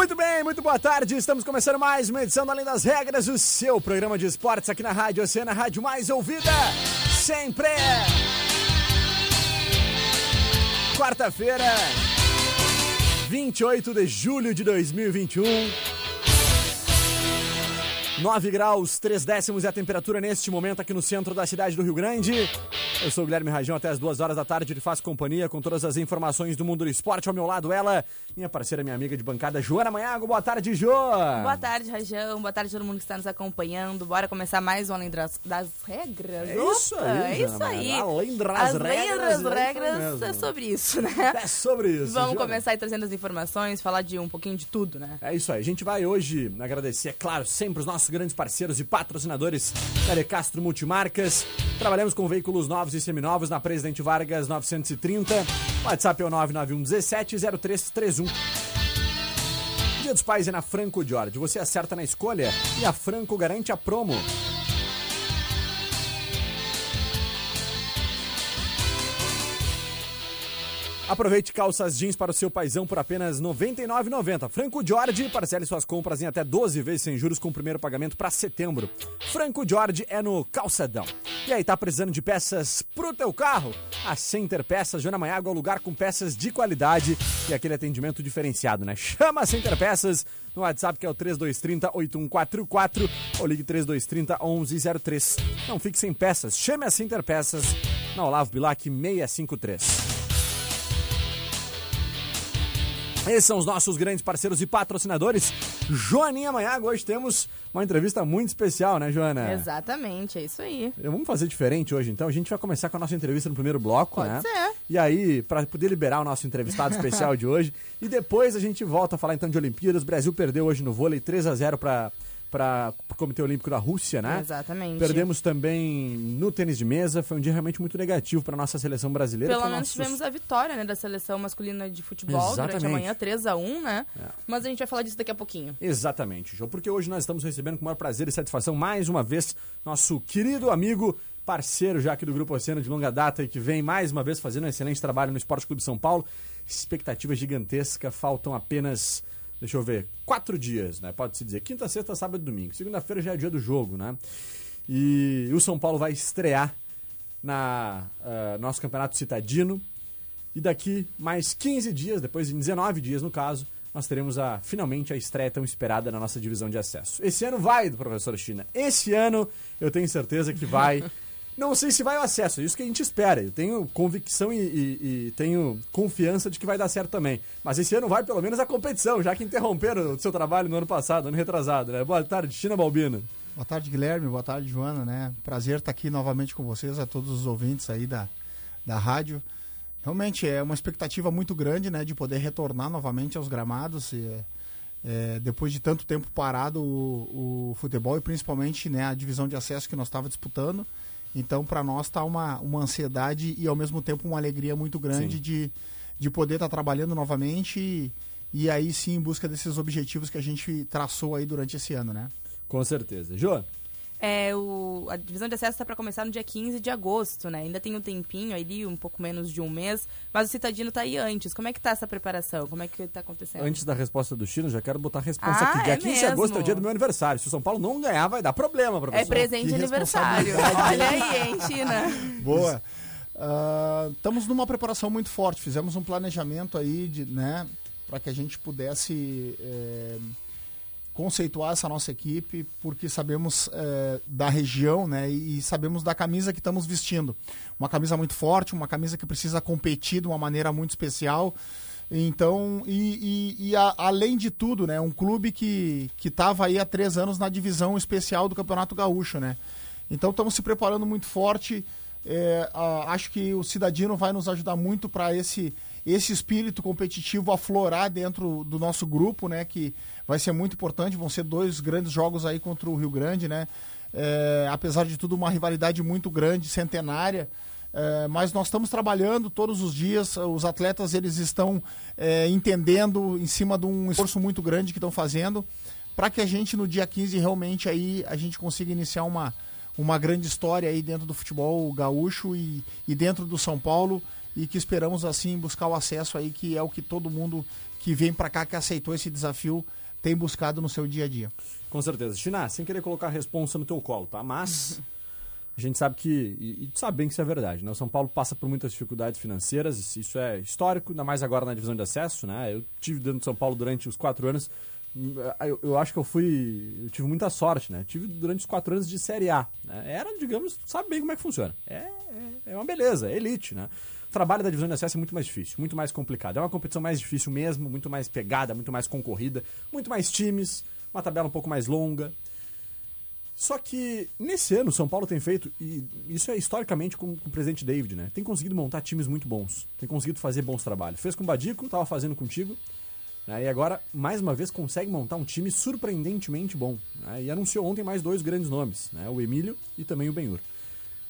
Muito bem, muito boa tarde. Estamos começando mais uma edição do Além das Regras, o seu programa de esportes aqui na Rádio Oceana, rádio mais ouvida sempre. Quarta-feira, 28 de julho de 2021. 9 graus, 3 décimos é a temperatura neste momento aqui no centro da cidade do Rio Grande. Eu sou o Guilherme Rajão, até as 2 horas da tarde lhe faço companhia com todas as informações do mundo do esporte. Ao meu lado, ela, minha parceira, minha amiga de bancada, Joana Manhago. Boa tarde, Jo! Boa tarde, Rajão. Boa tarde a todo mundo que está nos acompanhando. Bora começar mais um Além das, das Regras. É isso Opa, aí, É isso aí. Além das Além regras, das isso regras é sobre isso, né? É sobre isso. Vamos Joana. começar aí trazendo as informações, falar de um pouquinho de tudo, né? É isso aí. A gente vai hoje agradecer, é claro, sempre os nossos grandes parceiros e patrocinadores da De Castro Multimarcas. Trabalhamos com veículos novos e seminovos na Presidente Vargas 930. WhatsApp é o 991 17 0331. Dia dos Pais é na Franco Jorge. Você acerta na escolha e a Franco garante a promo. Aproveite calças jeans para o seu paizão por apenas R$ 99,90. Franco Jorge, parcele suas compras em até 12 vezes sem juros com o primeiro pagamento para setembro. Franco Jorge é no Calçadão. E aí, tá precisando de peças pro teu carro? A Center Peças Joana Maiago é o lugar com peças de qualidade e aquele atendimento diferenciado, né? Chama a Center Peças no WhatsApp que é o 3230 8144 ou ligue 3230 1103. Não fique sem peças, chame a Center Peças na Olavo Bilac 653. Esses são os nossos grandes parceiros e patrocinadores. Joaninha Manhago, hoje temos uma entrevista muito especial, né, Joana? Exatamente, é isso aí. Vamos fazer diferente hoje, então. A gente vai começar com a nossa entrevista no primeiro bloco, Pode né? ser. E aí, para poder liberar o nosso entrevistado especial de hoje. E depois a gente volta a falar então de Olimpíadas. O Brasil perdeu hoje no vôlei 3 a 0 para para o Comitê Olímpico da Rússia, né? Exatamente. Perdemos também no tênis de mesa. Foi um dia realmente muito negativo para nossa seleção brasileira. Pelo menos nossos- tivemos a vitória né, da seleção masculina de futebol durante Exatamente. a manhã, 3x1, né? É. Mas a gente vai falar disso daqui a pouquinho. Exatamente, João, porque hoje nós estamos recebendo com o maior prazer e satisfação mais uma vez nosso querido amigo, parceiro já aqui do Grupo Oceano de longa data e que vem mais uma vez fazendo um excelente trabalho no Esporte Clube São Paulo. Expectativa gigantesca, faltam apenas, deixa eu ver, quatro dias, né? Pode-se dizer. Quinta, sexta, sábado e domingo. Segunda-feira já é dia do jogo, né? E o São Paulo vai estrear na ah, nosso campeonato citadino. E daqui mais 15 dias, depois de 19 dias no caso, nós teremos a, finalmente a estreia tão esperada na nossa divisão de acesso. Esse ano vai, professor China. Esse ano eu tenho certeza que vai. Não sei se vai o acesso, isso que a gente espera. Eu tenho convicção e, e- e tenho confiança de que vai dar certo também. Mas esse ano vai pelo menos a competição, já que interromperam o seu trabalho no ano passado, ano retrasado, né? Boa tarde, China Balbina. Boa tarde, Guilherme. Boa tarde, Joana, né? Prazer estar aqui novamente com vocês, a todos os ouvintes aí da, da rádio. Realmente é uma expectativa muito grande, né, de poder retornar novamente aos gramados. E, é, depois de tanto tempo parado o, o futebol e principalmente né, a divisão de acesso que nós estava disputando. Então, para nós está uma, uma ansiedade e ao mesmo tempo uma alegria muito grande Sim. de, de poder estar trabalhando novamente e, e aí sim em busca desses objetivos que a gente traçou aí durante esse ano, né? Com certeza. Jô, É, o, a divisão de acesso está para começar no dia 15 de agosto, né? Ainda tem um tempinho ali, um pouco menos de um mês, mas o Citadino está aí antes. Como é que tá essa preparação? Como é que está acontecendo? Antes da resposta do Chino, já quero botar a resposta Ah, aqui. Dia é 15 de agosto é o dia do meu aniversário. Se o São Paulo não ganhar, vai dar problema, professor. É presente de Que aniversário. Olha aí, hein, China? Boa. Ah, estamos numa preparação muito forte. Fizemos um planejamento aí de, né, para que a gente pudesse é, conceituar essa nossa equipe, porque sabemos é, da região, né, e sabemos da camisa que estamos vestindo. Uma camisa muito forte, uma camisa que precisa competir de uma maneira muito especial. Então, e, e- e a- além de tudo, né, um clube que estava aí há três anos na divisão especial do Campeonato Gaúcho, né? Então estamos se preparando muito forte. É, a- acho que o Cidadino vai nos ajudar muito para esse esse espírito competitivo aflorar dentro do nosso grupo, né? Que vai ser muito importante. Vão ser dois grandes jogos aí contra o Rio Grande, né? É, apesar de tudo, uma rivalidade muito grande, centenária. É, mas nós estamos trabalhando todos os dias. Os atletas eles estão é, entendendo em cima de um esforço muito grande que estão fazendo para que a gente no dia 15 realmente aí a gente consiga iniciar uma, uma grande história aí dentro do futebol gaúcho e, e dentro do São Paulo e que esperamos assim buscar o acesso aí que é o que todo mundo que vem para cá que aceitou esse desafio tem buscado no seu dia a dia. Com certeza. China, sem querer colocar a responsa no teu colo, tá? Mas a gente sabe que, e, e sabe bem que isso é verdade, né? O São Paulo passa por muitas dificuldades financeiras, isso- é histórico, ainda mais agora na divisão de acesso, né? Eu tive dentro de São Paulo durante os quatro anos, hum, eu, eu acho que eu fui, eu tive muita sorte, né? Tive durante os quatro anos de Série A, né? Era, digamos, sabe bem como é que funciona. É, é, é uma beleza, é elite, né? O trabalho da divisão de acesso é muito mais difícil, muito mais complicado. É uma competição mais difícil mesmo, muito mais pegada, muito mais concorrida, muito mais times, uma tabela um pouco mais longa. Só que nesse ano São Paulo tem feito, e isso é historicamente com, com o presidente David, né? Tem conseguido montar times muito bons, tem conseguido fazer bons trabalhos. Fez com o Badico, tava fazendo contigo, né? e agora, mais uma vez, consegue montar um time surpreendentemente bom. né? E anunciou ontem mais dois grandes nomes, né? o Emílio e também o Benhur.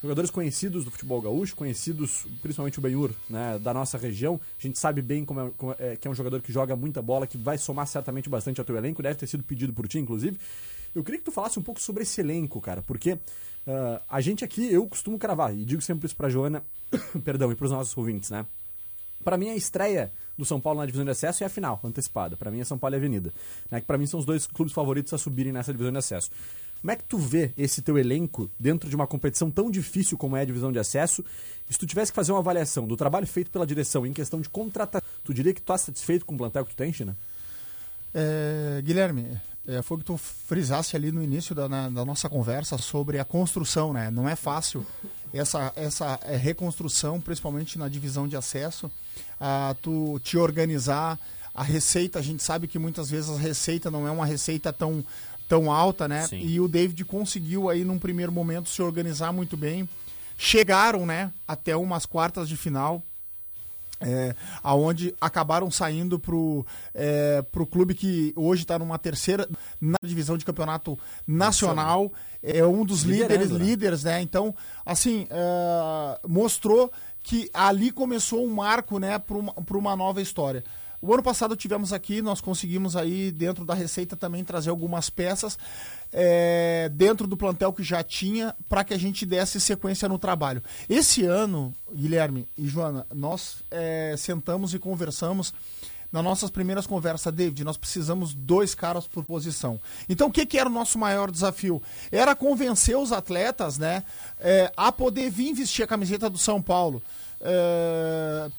Jogadores conhecidos do futebol gaúcho, conhecidos principalmente o Benhur, né, da nossa região. A gente sabe bem como é, como é- que é um jogador que joga muita bola, que vai somar certamente bastante ao teu elenco, deve ter sido pedido por ti, inclusive. Eu queria que tu falasse um pouco sobre esse elenco, cara, porque ah, a gente aqui, eu costumo cravar, e digo sempre isso pra Joana, perdão, e pros nossos ouvintes, né? Pra mim, a estreia do São Paulo na divisão de acesso é a final, antecipada. Pra mim, é São Paulo e Avenida. Né? Que pra mim são os dois clubes favoritos a subirem nessa divisão de acesso. Como é que tu vê esse teu elenco dentro de uma competição tão difícil como é a divisão de acesso? Se tu tivesse que fazer uma avaliação do trabalho feito pela direção em questão de contratação, tu diria que tu tá satisfeito com o plantel que tu tem, China? É, Guilherme, é, foi o que tu frisasse ali no início da, na- da nossa conversa sobre a construção, né? Não é fácil essa, essa é, reconstrução, principalmente na divisão de acesso, a tu te organizar. A receita, a gente sabe que muitas vezes a receita não é uma receita tão, tão alta, né? Sim. E o David conseguiu aí num primeiro momento se organizar muito bem. Chegaram, né, até umas quartas de final é, aonde acabaram saindo pro, é, pro clube que hoje está numa terceira na divisão de campeonato nacional, é um dos Liderando, líderes né? líderes, né? Então, assim, é, mostrou que ali começou um marco, né, para uma, pra uma nova história. O ano passado tivemos aqui, nós conseguimos aí dentro da receita também trazer algumas peças é, dentro do plantel que já tinha para que a gente desse sequência no trabalho. Esse ano, Guilherme e Joana, nós é, sentamos e conversamos nas nossas primeiras conversas, David, nós precisamos dois caras por posição. Então, o que, que era o nosso maior desafio? Era convencer os atletas, né, é, a poder vir vestir a camiseta do São Paulo.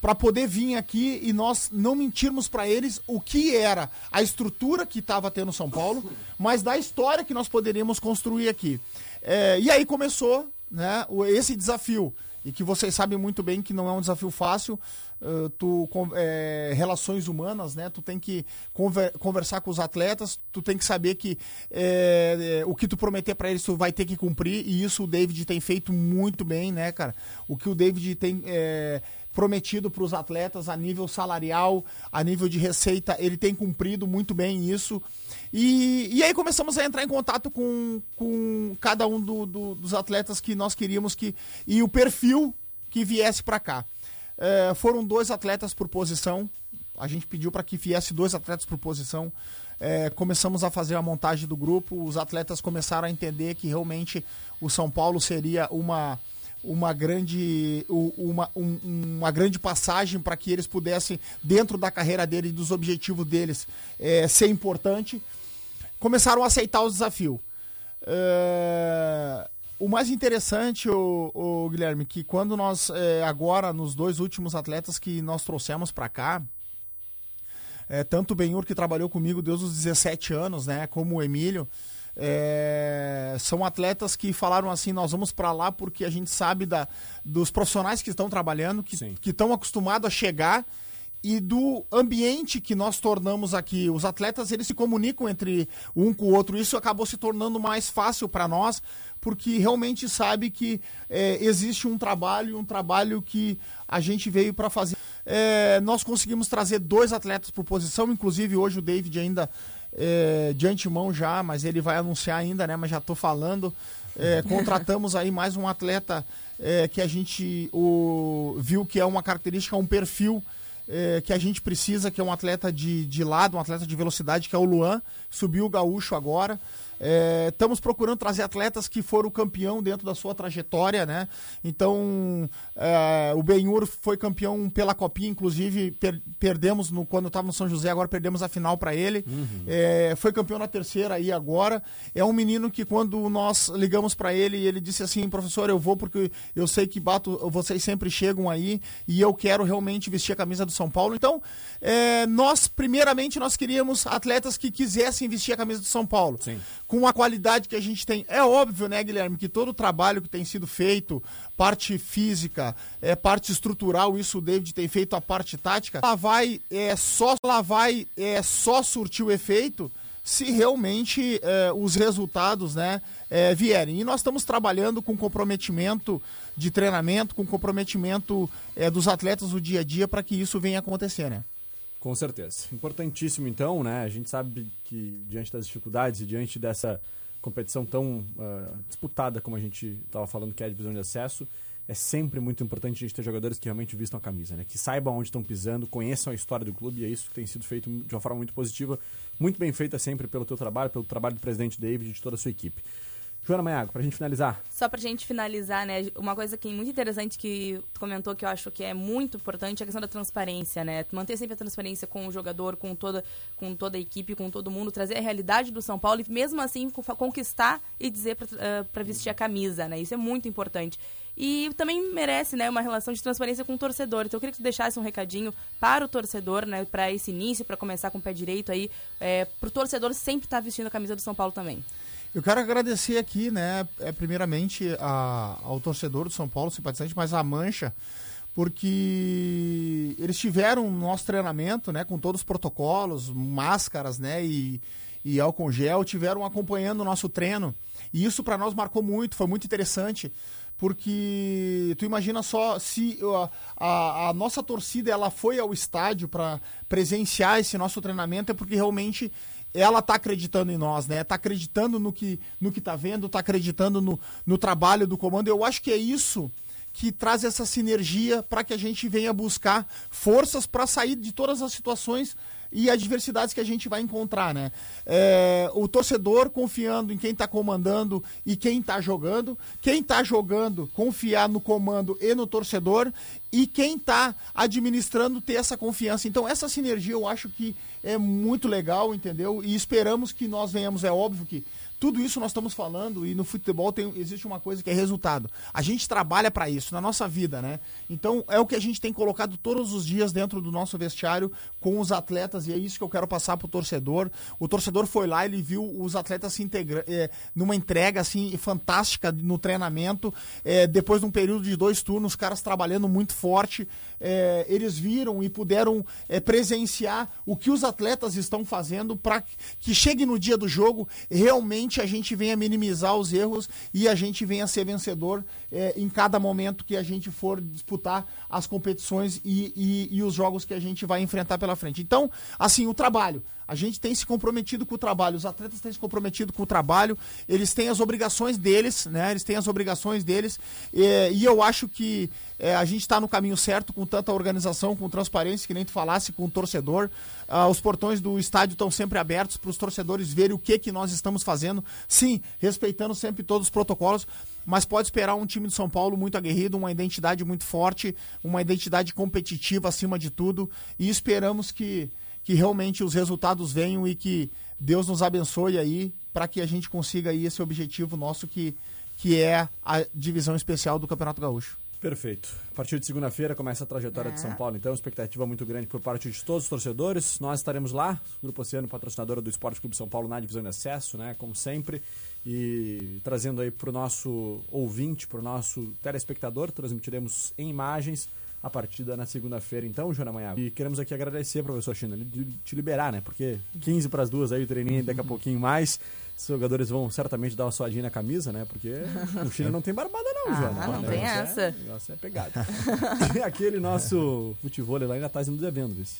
para poder vir aqui e nós não mentirmos para eles o que era a estrutura que estava tendo São Paulo, mas da história que nós poderíamos construir aqui. É, e aí começou né, esse desafio e que vocês sabem muito bem que não é um desafio fácil. Uh, tu é, relações humanas, né? Tu tem que conver- conversar com os atletas, tu tem que saber que é, é, o que tu prometer para eles tu vai ter que cumprir e isso o David tem feito muito bem, né, cara? O que o David tem é, prometido para os atletas a nível salarial, a nível de receita, ele tem cumprido muito bem isso. E, e aí começamos a entrar em contato com, com cada um do- do- dos atletas que nós queríamos que e o perfil que viesse para cá. É, foram dois atletas por posição. A gente pediu para que viesse dois atletas por posição. é, começamos a fazer a montagem do grupo, os atletas começaram a entender que realmente o São Paulo seria uma uma grande, uma, um, uma grande passagem para que eles pudessem, dentro da carreira deles e dos objetivos deles, é, ser importante, começaram a aceitar o desafio. É, o mais interessante, o, o, Guilherme, que quando nós, é, agora, nos dois últimos atletas que nós trouxemos para cá, é, tanto o Benhur, que trabalhou comigo desde os 17 anos, né, como o Emílio, é, são atletas que falaram assim: nós vamos para lá porque a gente sabe da, dos profissionais que estão trabalhando, que, que estão acostumados a chegar e do ambiente que nós tornamos aqui. Os atletas eles se comunicam entre um com o outro. Isso acabou se tornando mais fácil para nós, porque realmente sabe que é, existe um trabalho, um trabalho que a gente veio para fazer. É, nós conseguimos trazer dois atletas por posição, inclusive hoje o David ainda é, de antemão já, mas ele vai anunciar ainda, né? Mas já estou falando. É, contratamos aí mais um atleta é, que a gente o, viu que é uma característica, um perfil é, que a gente precisa, que é um atleta de, de lado, um atleta de velocidade, que é o Luan. Subiu o gaúcho agora. É, estamos procurando trazer atletas que foram campeão dentro da sua trajetória, né? Então, é, o Benhur foi campeão pela Copinha, inclusive per, perdemos no, quando estava no São José, agora perdemos a final para ele. Uhum. É, foi campeão na terceira aí agora. É um menino que quando nós ligamos para ele, ele disse assim, professor, eu vou porque eu sei que bato, vocês sempre chegam aí e eu quero realmente vestir a camisa do São Paulo. Então, é, nós primeiramente nós queríamos atletas que quisessem vestir a camisa do São Paulo. Sim com a qualidade que a gente tem. É óbvio, né, Guilherme, que todo o trabalho que tem sido feito, parte física, é, parte estrutural, isso o David tem feito a parte tática, ela vai é, só ela vai é, só surtir o efeito se realmente é, os resultados né, é, vierem. E nós estamos trabalhando com comprometimento de treinamento, com comprometimento é, dos atletas do dia a dia para que isso venha acontecer, né? Com certeza. Importantíssimo, então, né? A gente sabe que diante das dificuldades e diante dessa competição tão uh, disputada como a gente estava falando que é a divisão de acesso, é sempre muito importante a gente ter jogadores que realmente vistam a camisa, né? Que saibam onde estão pisando, conheçam a história do clube e é isso que tem sido feito de uma forma muito positiva, muito bem feita sempre pelo teu trabalho, pelo trabalho do presidente David e de toda a sua equipe. Joana Maiago, pra gente finalizar. Só pra gente finalizar, né? Uma coisa que é muito interessante que tu comentou que eu acho que é muito importante é a questão da transparência, né? Manter sempre a transparência com o jogador, com toda, com toda a equipe, com todo mundo, trazer a realidade do São Paulo e mesmo assim conquistar e dizer pra, uh, pra vestir a camisa, né? Isso é muito importante. E também merece, né, uma relação de transparência com o torcedor. Então eu queria que tu deixasse um recadinho para o torcedor, né, para esse início, para começar com o pé direito aí, é, pro torcedor sempre estar tá vestindo a camisa do São Paulo também. Eu quero agradecer aqui, né, é, primeiramente a, ao torcedor do São Paulo, simpatizante, mas a Mancha, porque eles tiveram o nosso treinamento, né, com todos os protocolos, máscaras, né, e, e álcool gel, tiveram acompanhando o nosso treino. E isso para nós marcou muito, foi muito interessante, porque tu imagina só se a, a nossa torcida ela foi ao estádio para presenciar esse nosso treinamento, é porque realmente ela tá acreditando em nós, né? Tá acreditando no que, no que tá vendo, tá acreditando no, no trabalho do comando. Eu acho que é isso que traz essa sinergia para que a gente venha buscar forças para sair de todas as situações e adversidades que a gente vai encontrar, né? É, o torcedor confiando em quem está comandando e quem está jogando, quem está jogando confiar no comando e no torcedor e quem está administrando ter essa confiança. Então essa sinergia eu acho que é muito legal, entendeu? E esperamos que nós venhamos, é óbvio que tudo isso nós estamos falando e no futebol tem, existe uma coisa que é resultado. A gente trabalha para isso na nossa vida, né? Então é o que a gente tem colocado todos os dias dentro do nosso vestiário com os atletas e é isso que eu quero passar pro torcedor. O torcedor foi lá, ele viu os atletas se integrando é, numa entrega assim fantástica no treinamento. É, depois de um período de dois turnos, os caras trabalhando muito forte, é, eles viram e puderam é, presenciar o que os atletas estão fazendo para que chegue no dia do jogo realmente a gente venha minimizar os erros e a gente venha ser vencedor é, em cada momento que a gente for disputar as competições e, e, e os jogos que a gente vai enfrentar pela frente. Então, assim, o trabalho. A gente tem se comprometido com o trabalho, os atletas têm se comprometido com o trabalho, eles têm as obrigações deles, né? Eles têm as obrigações deles. E, e eu acho que é, a gente está no caminho certo com tanta organização, com transparência, que nem tu falasse, com o torcedor. Ah, os portões do estádio estão sempre abertos para os torcedores verem o que, que nós estamos fazendo. Sim, respeitando sempre todos os protocolos, mas pode esperar um time de São Paulo muito aguerrido, uma identidade muito forte, uma identidade competitiva acima de tudo. E esperamos que, que realmente os resultados venham e que Deus nos abençoe aí para que a gente consiga aí esse objetivo nosso que, que é a divisão especial do Campeonato Gaúcho. Perfeito. A partir de segunda-feira começa a trajetória É. de São Paulo, então, expectativa muito grande por parte de todos os torcedores. Nós estaremos lá, Grupo Oceano, patrocinadora do Esporte Clube São Paulo na divisão de acesso, né, como sempre, e trazendo aí para o nosso ouvinte, para o nosso telespectador, transmitiremos em imagens a partida na segunda-feira, então, Joana Manhã. E queremos aqui agradecer, professor China, de te liberar, né, porque 15 para as duas aí, o treininho daqui a pouquinho mais. Os jogadores vão certamente dar uma suadinha na camisa, né? Porque no Chile não tem barbada, não, Ah, Joana. não O tem negócio essa. É, o negócio é pegado. e aquele nosso futebol lá ainda tá indo devendo, vice.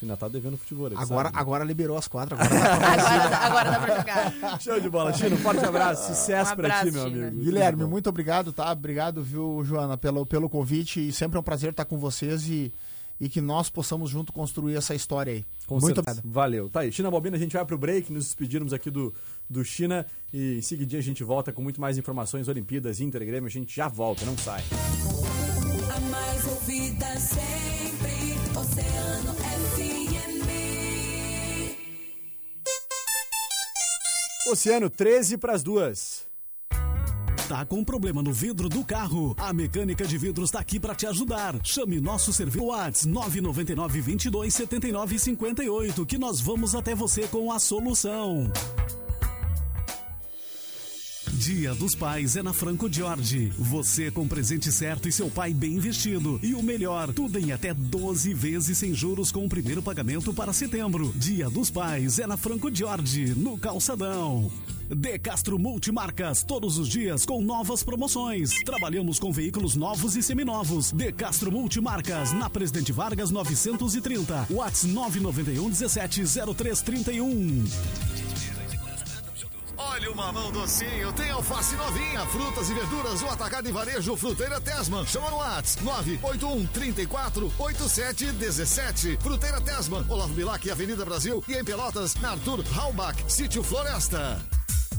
Tu ainda tá devendo futebol. Agora, sabe? agora liberou as quatro, agora dá pra Agora, agora dá pra jogar. Show de bola, Chino. Forte abraço. Sucesso Um pra ti, abraço, meu amigo. Guilherme, muito obrigado, tá? Obrigado, viu, Joana, pelo, pelo convite. E sempre é um prazer estar com vocês e, e que nós possamos junto construir essa história aí. Com muito certeza. obrigado. Valeu. Tá aí. China Bobina, a gente vai pro break, nos despedirmos aqui do, do China e em seguidinho a gente volta com muito mais informações, Olimpíadas, Inter, Grêmio. A gente já volta, não sai. A mais ouvida sempre, Oceano FM. Oceano, 13 pras duas. Tá com problema no vidro do carro? A Mecânica de Vidros está aqui para te ajudar. Chame nosso serviço Whats 999 22 79 58 que nós vamos até você com a solução. Dia dos Pais é na Franco Jorge. Você com presente certo e seu pai bem vestido. E o melhor, tudo em até 12 vezes sem juros com o primeiro pagamento para setembro. Dia dos Pais é na Franco Jorge, no Calçadão. De Castro Multimarcas, todos os dias com novas promoções. Trabalhamos com veículos novos e seminovos. De Castro Multimarcas, na Presidente Vargas 930. Whats 991 17 0331. Olha o mamão docinho, tem alface novinha, frutas e verduras, o atacado e varejo Fruteira Tesman. Chama no Whats 981 34 87 17. Fruteira Tesman, Olavo Bilac, Avenida Brasil e em Pelotas, na Arthur Halbach, Sítio Floresta.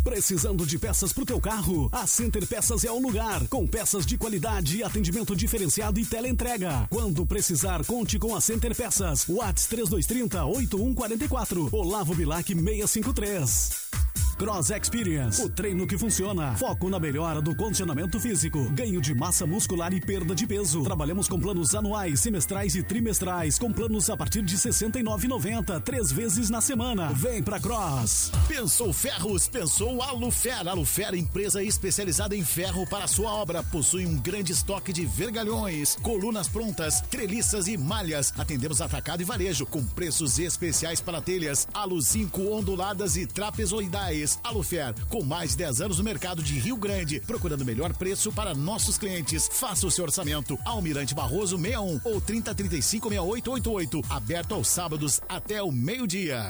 Precisando de peças pro teu carro? A Center Peças é o lugar. Com peças de qualidade, atendimento diferenciado e teleentrega. Quando precisar, conte com a Center Peças. Whats 3230 8144. Olavo Bilac 653. Cross Experience, o treino que funciona. Foco na melhora do condicionamento físico, ganho de massa muscular e perda de peso. Trabalhamos com planos anuais, semestrais e trimestrais, com planos a partir de R$ 69,90, três vezes na semana. Vem pra Cross. Pensou Ferros, pensou Alufer. Alufer, empresa especializada em ferro para sua obra. Possui um grande estoque de vergalhões, colunas prontas, treliças e malhas. Atendemos atacado e varejo, com preços especiais para telhas, alu 5 onduladas e trapezoidais. Alufer, com mais de 10 anos no mercado de Rio Grande, procurando o melhor preço para nossos clientes. Faça o seu orçamento. Almirante Barroso 61 ou 3035 6888. Aberto aos sábados até o meio-dia.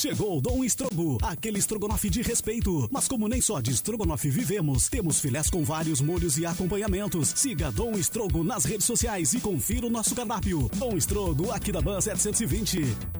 Chegou o Dom Estrogo, aquele estrogonofe de respeito. Mas como nem só de estrogonofe vivemos, temos filés com vários molhos e acompanhamentos. Siga Dom Estrogo nas redes sociais e confira o nosso cardápio. Dom Estrogo, aqui da Ban 720.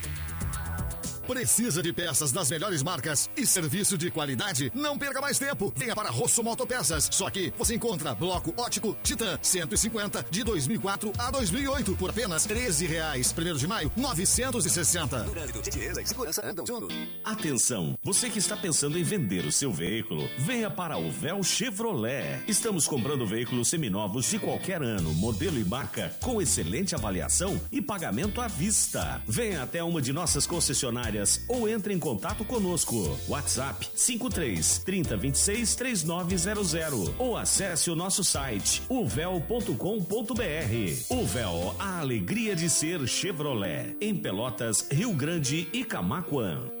Precisa de peças das melhores marcas e serviço de qualidade? Não perca mais tempo. Venha para Rosso Motopeças. Só que você encontra bloco ótico Titan 150 de 2004 a 2008 por apenas 13 reais. Primeiro de maio, 960. Atenção, você que está pensando em vender o seu veículo, venha para o Véu Chevrolet. Estamos comprando veículos seminovos de qualquer ano, modelo e marca, com excelente avaliação e pagamento à vista. Venha até uma de nossas concessionárias ou entre em contato conosco. WhatsApp 53 30 26 3900 ou acesse o nosso site uvel.com.br. Véu, a alegria de ser Chevrolet. Em Pelotas, Rio Grande e Camaquã.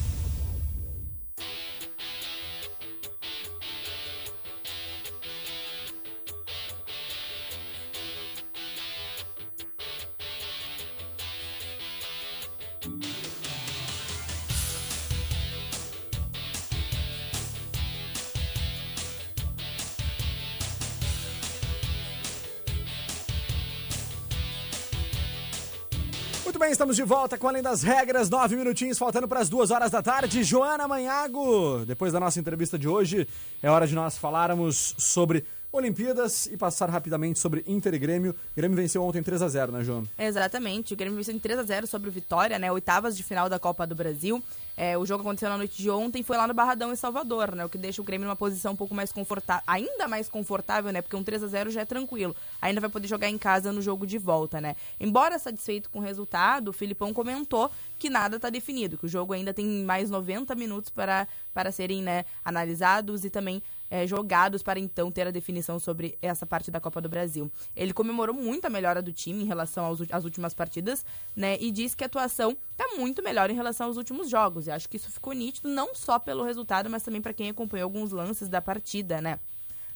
Muito bem, estamos de volta com Além das Regras, nove minutinhos, faltando para as duas horas da tarde. Joana Manhago, depois da nossa entrevista de hoje, é hora de nós falarmos sobre Olimpíadas e passar rapidamente sobre Inter e Grêmio. Grêmio venceu ontem 3 a 0 né, João? Exatamente, o Grêmio venceu em 3 a 0 sobre o Vitória, né? Oitavas de final da Copa do Brasil. É, o jogo aconteceu na noite de ontem, foi lá no Barradão em Salvador, né? O que deixa o Grêmio numa posição um pouco mais confortável, ainda mais confortável, né? Porque um 3 a 0 já é tranquilo. Ainda vai poder jogar em casa no jogo de volta, né? Embora satisfeito com o resultado, o Filipão comentou que nada está definido, que o jogo ainda tem mais 90 minutos para, para serem né, analisados e também é, jogados para então ter a definição sobre essa parte da Copa do Brasil. Ele comemorou muito a melhora do time em relação aos, às últimas partidas, né? E disse que a atuação está muito melhor em relação aos últimos jogos. E acho que isso ficou nítido não só pelo resultado, mas também para quem acompanhou alguns lances da partida, né?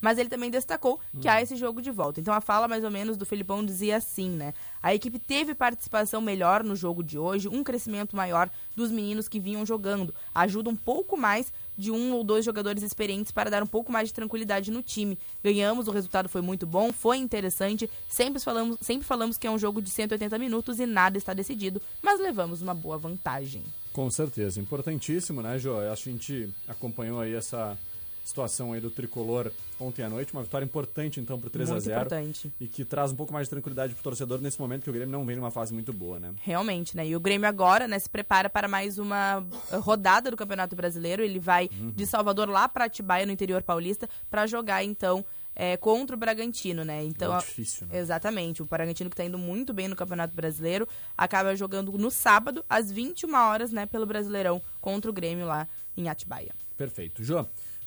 Mas ele também destacou que há esse jogo de volta. Então a fala mais ou menos do Filipão dizia assim, né? A equipe teve participação melhor no jogo de hoje, um crescimento maior dos meninos que vinham jogando. Ajuda um pouco mais de um ou dois jogadores experientes para dar um pouco mais de tranquilidade no time. Ganhamos, o resultado foi muito bom, foi interessante. Sempre falamos, sempre falamos que é um jogo de 180 minutos e nada está decidido, mas levamos uma boa vantagem. Com certeza, importantíssimo, né, que a gente acompanhou aí essa situação aí do tricolor ontem à noite, uma vitória importante então pro 3 a Muito 0 importante. e que traz um pouco mais de tranquilidade pro torcedor nesse momento que o Grêmio não vem numa fase muito boa, né? Realmente, né? E o Grêmio agora, né, se prepara para mais uma rodada do Campeonato Brasileiro. Ele vai de Salvador lá para Atibaia, no interior paulista, para jogar então é, contra o Bragantino, né? Então, Jogo difícil, né? Exatamente. O Bragantino que tá indo muito bem no Campeonato Brasileiro, acaba jogando no sábado, às 21 horas, né, pelo Brasileirão, contra o Grêmio lá em Atibaia. Perfeito. Jô,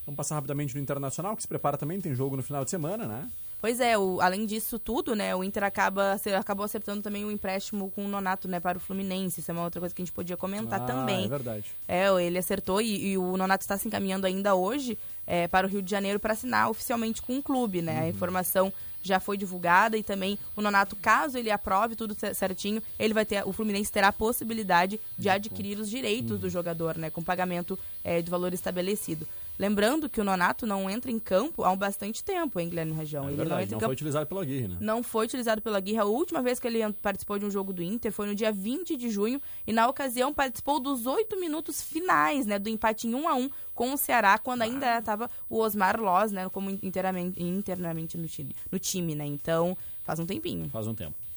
vamos passar rapidamente no Internacional, que se prepara também, tem jogo no final de semana, né? Pois é, o- além disso tudo, né, o Inter acaba, acabou acertando também o empréstimo com o Nonato, né, para o Fluminense. Isso é uma outra coisa que a gente podia comentar Ah, também. É verdade. É, ele acertou e, e o Nonato está se encaminhando ainda hoje é, para o Rio de Janeiro para assinar oficialmente com o clube, né? A informação já foi divulgada e também o Nonato, caso ele aprove tudo cer- certinho, ele vai ter, o Fluminense terá a possibilidade de adquirir os direitos do jogador, né? Com pagamento é, de valor estabelecido. Lembrando que o Nonato não entra em campo há um bastante tempo, hein, Guilherme Rajão? É ele verdade, não entra não em foi campo utilizado pela Aguirre, né? não foi utilizado pela Guirra. A última vez que ele participou de um jogo do Inter foi no dia 20 de junho e na ocasião participou dos oito minutos finais, né, do empate em 1 a 1 com o Ceará, quando ainda estava o Osmar Loz, né, como inteiramente, internamente no time, no time, né? Então, faz um tempinho. Faz um tempo.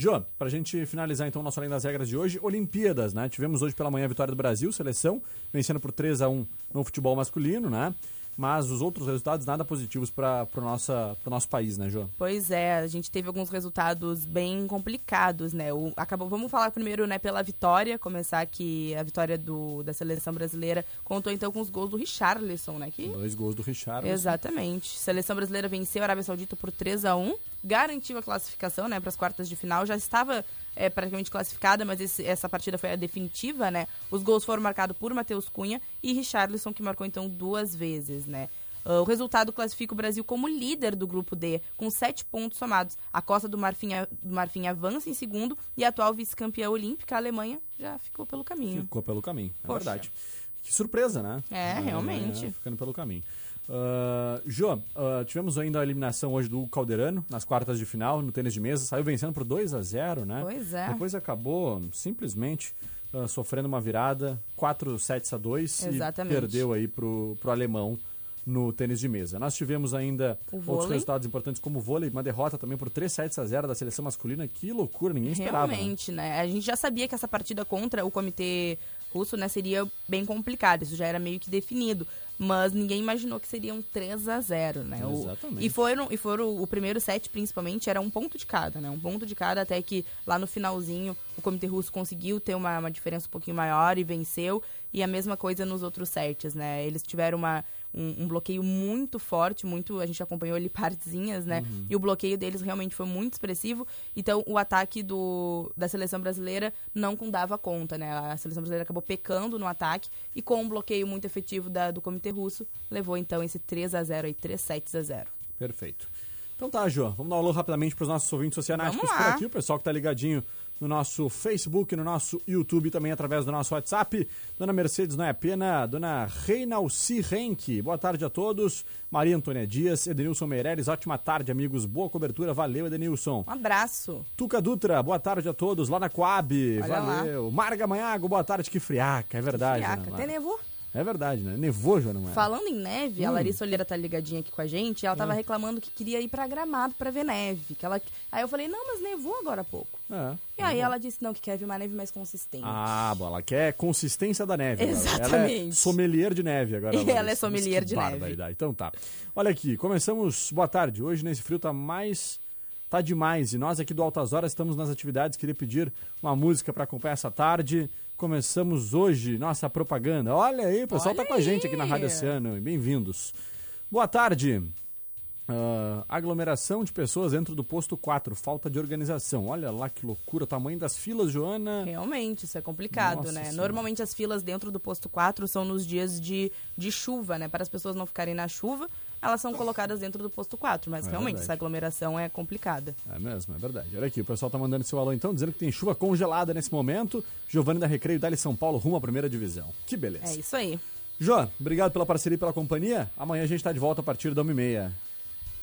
Jô, pra gente finalizar então o nosso Além das Regras de hoje, Olimpíadas, né? Tivemos hoje pela manhã a vitória do Brasil, seleção, vencendo por 3 a 1 no futebol masculino, né? Mas os outros resultados nada positivos para o nosso país, né, Jô? Pois é, a gente teve alguns resultados bem complicados, né? O, acabou, vamos falar primeiro, né, pela vitória, começar aqui a vitória do, da seleção brasileira contou então com os gols do Richarlison, né? Que Dois gols do Richard. Exatamente. Seleção brasileira venceu a Arábia Saudita por 3 a 1 garantiu a classificação né, para as quartas de final. Já estava é, praticamente classificada, mas esse- essa partida foi a definitiva, né? Os gols foram marcados por Matheus Cunha e Richarlison, que marcou então duas vezes, né? Ah, o resultado classifica o Brasil como líder do grupo D, com sete pontos somados. A Costa do Marfim, do Marfim avança em segundo e a atual vice-campeã olímpica, a Alemanha, já ficou pelo caminho. Ficou pelo caminho, é Poxa. verdade. Que surpresa, né? É, A realmente. Alemanha Ficando pelo caminho. Uh, Jô, ah, tivemos ainda a eliminação hoje do Calderano nas quartas de final no tênis de mesa. Saiu vencendo por 2 a 0 né? Pois é. Depois acabou simplesmente ah, sofrendo uma virada, 4 sets a 2 e Exatamente. perdeu aí pro, pro alemão no tênis de mesa. Nós tivemos ainda outros resultados importantes como o vôlei, uma derrota também por 3 sets a 0 da seleção masculina. Que loucura, ninguém esperava. né? Realmente, né? A gente já sabia que essa partida contra o comitê russo, né, seria bem complicada. Isso já era meio que definido. Mas ninguém imaginou que seria um 3 a 0 né? O- Exatamente. e foram, e foram o primeiro set, principalmente, era um ponto de cada, né? Um ponto de cada, até que lá no finalzinho o comitê russo conseguiu ter uma, uma diferença um pouquinho maior e venceu. E a mesma coisa nos outros sets, né? Eles tiveram uma, um, um bloqueio muito forte, muito. A gente acompanhou ali partezinhas, né? E o bloqueio deles realmente foi muito expressivo. Então o ataque do, da seleção brasileira não dava conta, né? A seleção brasileira acabou pecando no ataque e com um bloqueio muito efetivo da- do comitê russo, levou então esse 3 a 0 aí, 3 sets a 0 Perfeito. Então tá, Jô, vamos dar um alô rapidamente para os nossos ouvintes oceanáticos por aqui, o pessoal que tá ligadinho no nosso Facebook, no nosso YouTube também através do nosso WhatsApp. Dona Mercedes Noia Pena, Dona Reinalci Renck, boa tarde a todos. Maria Antônia Dias, Edenilson Meireles, ótima tarde, amigos. Boa cobertura, valeu, Edenilson. Um abraço. Tuca Dutra, boa tarde a todos lá na Coab, Olha lá. valeu. Marga Manhago, boa tarde, que friaca, é verdade. Friaca. Ana Até Mara. É verdade, né? Nevou, Joana Maia. Falando em neve, Hum. a Larissa Oliveira tá ligadinha aqui com a gente. Ela tava reclamando que queria ir pra Gramado pra ver neve. Que ela... Aí eu falei, não, mas nevou agora há pouco. É. E aí ela disse, não, que quer ver uma neve mais consistente. Ah, bom, ela quer consistência da neve. agora. Ela é Exatamente. sommelier de neve agora. E ela é sommelier de neve. Então tá. Olha aqui, começamos. Boa tarde. Hoje nesse frio tá mais. Tá demais. E nós aqui do Altas Horas estamos nas atividades. Queria pedir uma música para acompanhar essa tarde. Começamos hoje nossa propaganda. Olha aí, o pessoal Olha tá com a gente aqui na. Rádio Oceano. Bem-vindos. Boa tarde. Ah, aglomeração de pessoas dentro do posto 4, falta de organização. Olha lá que loucura, o tamanho das filas, Joana. Realmente, isso é complicado, Nossa né? Senhora. Normalmente as filas dentro do posto 4 são nos dias de, de chuva, né? Para as pessoas não ficarem na chuva, elas são colocadas dentro do posto 4. Mas É realmente, verdade. essa aglomeração é complicada. É mesmo, é verdade. Olha aqui, o pessoal tá mandando seu alô então, dizendo que tem chuva congelada nesse momento. Giovanni da Recreio, Dali São Paulo, rumo à primeira divisão. Que beleza. É isso aí. Jô, obrigado pela parceria e pela companhia. Amanhã a gente tá de volta a partir da 1h30.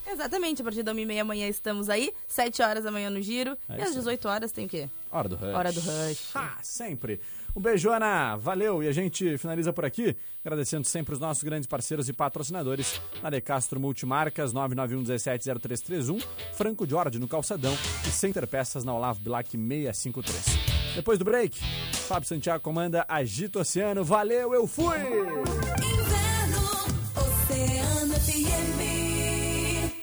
Exatamente, a partir da 1h30 amanhã estamos aí, 7 horas da manhã no giro. É e às aí. 18 horas tem o quê? Hora do Rush. Hora do Rush. Ah, sempre. Um beijo, Ana. Valeu. E a gente finaliza por aqui, agradecendo sempre os nossos grandes parceiros e patrocinadores. Na De Castro Multimarcas, 991170331, Franco Jorge no Calçadão e Center Peças na Olavo Bilac 653. Depois do break, Fábio Santiago comanda Agito Oceano. Valeu, eu fui!